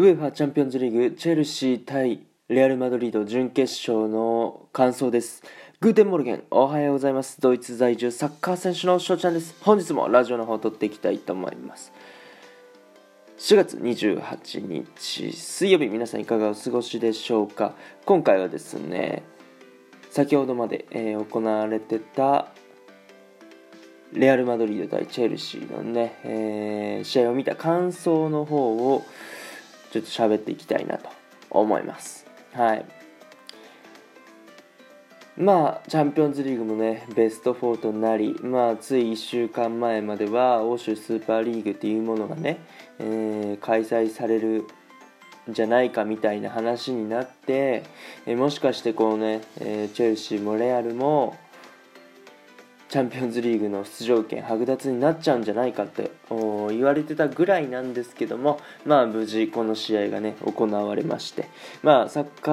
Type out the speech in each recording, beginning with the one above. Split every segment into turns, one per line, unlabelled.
UEFA チャンピオンズリーグチェルシー対レアル・マドリード準決勝の感想です。 Guten Morgen おはようございます。ドイツ在住サッカー選手の翔ちゃんです。本日もラジオの方を録っていきたいと思います。4月28日水曜日皆さんいかがお過ごしでしょうか？今回はですね先ほどまで、えー、行われてたレアル・マドリード対チェルシーのね、えー、試合を見た感想の方をちょっと喋っていきたいなと思います。はい。まあ、チャンピオンズリーグもね、ベスト4となり、まあ、つい1週間前までは、欧州スーパーリーグっていうものがね、えー、開催されるんじゃないかみたいな話になって、えー、もしかしてこうね、えー、チェルシーもレアルも、チャンピオンズリーグの出場権剥奪になっちゃうんじゃないかって言われてたぐらいなんですけども、まあ、無事この試合がね行われまして、まあ、サッカ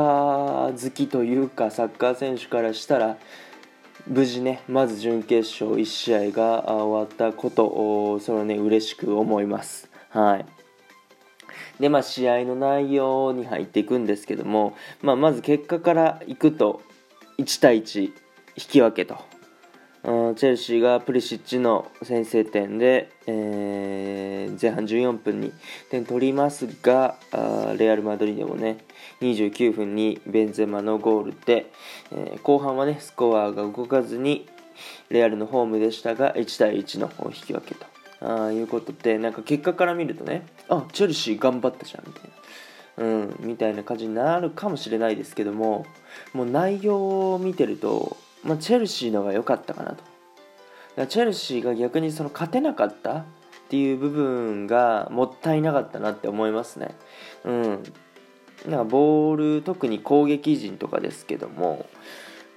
ー好きというかサッカー選手からしたら無事ねまず準決勝1試合が終わったことそれをね嬉しく思います。はい。でまあ、試合の内容に入っていくんですけども、まあ、まず結果からいくと1対1引き分けと。チェルシーがプリシッチの先制点で、えー、前半14分に点取りますがレアル・マドリードもね29分にベンゼマのゴールで、えー、後半はねスコアが動かずにレアルのホームでしたが1対1の引き分けとあいうことでなんか結果から見るとねあチェルシー頑張ったじゃんみたいな。うん、みたいな感じになるかもしれないですけどももう内容を見てるとまあ、チェルシーのが良かったかなと。チェルシーが逆にその勝てなかったっていう部分がもったいなかったなって思いますね。うん。なんかボール、特に攻撃陣とかですけども、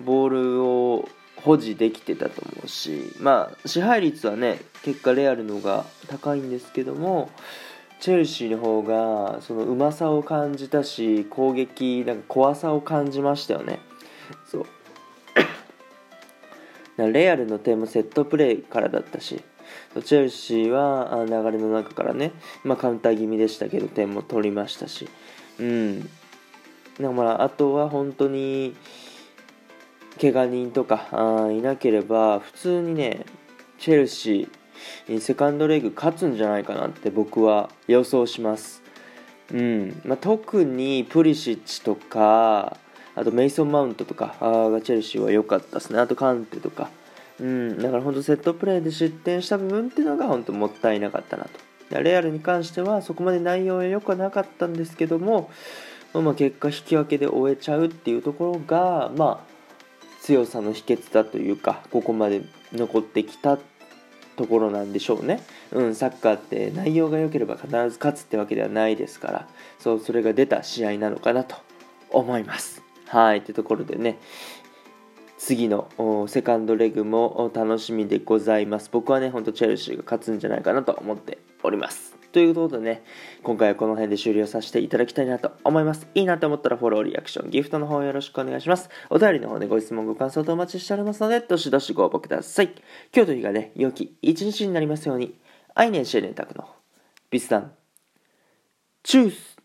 ボールを保持できてたと思うし、まあ、支配率はね、結果レアルのが高いんですけども、チェルシーの方がそのうまさを感じたし攻撃なんか怖さを感じましたよねそうレアルの点もセットプレーからだったしチェルシーは流れの中からね、まあ、カウンター気味でしたけど点も取りましたし、うん、だからあとは本当に怪我人とかあいなければ普通にねチェルシーセカンドレグ勝つんじゃないかなって僕は予想します、うん。まあ、特にプリシッチとかあとメイソン・マウントとかがチェルシーは良かったですね。あとカンテとか。うん、だから本当セットプレーで失点した部分っていうのが本当もったいなかったなと。レアルに関してはそこまで内容は良くなかったんですけども、まあ、結果引き分けで終えちゃうっていうところが、まあ、強さの秘訣だというか、ここまで残ってきたところなんでしょうね。うん、サッカーって内容が良ければ必ず勝つってわけではないですから、そう、それが出た試合なのかなと思います。はい、というところでね、次のセカンドレグも楽しみでございます。僕はね、ほんとチェルシーが勝つんじゃないかなと思っております。ということでね、今回はこの辺で終了させていただきたいなと思います。いいなと思ったらフォロー、リアクション、ギフトの方よろしくお願いします。お便りの方でご質問、ご感想とお待ちしておりますので、どしどしご応募ください。今日という日がね、良き一日になりますように、愛年シェレンタクのビスダン、チュース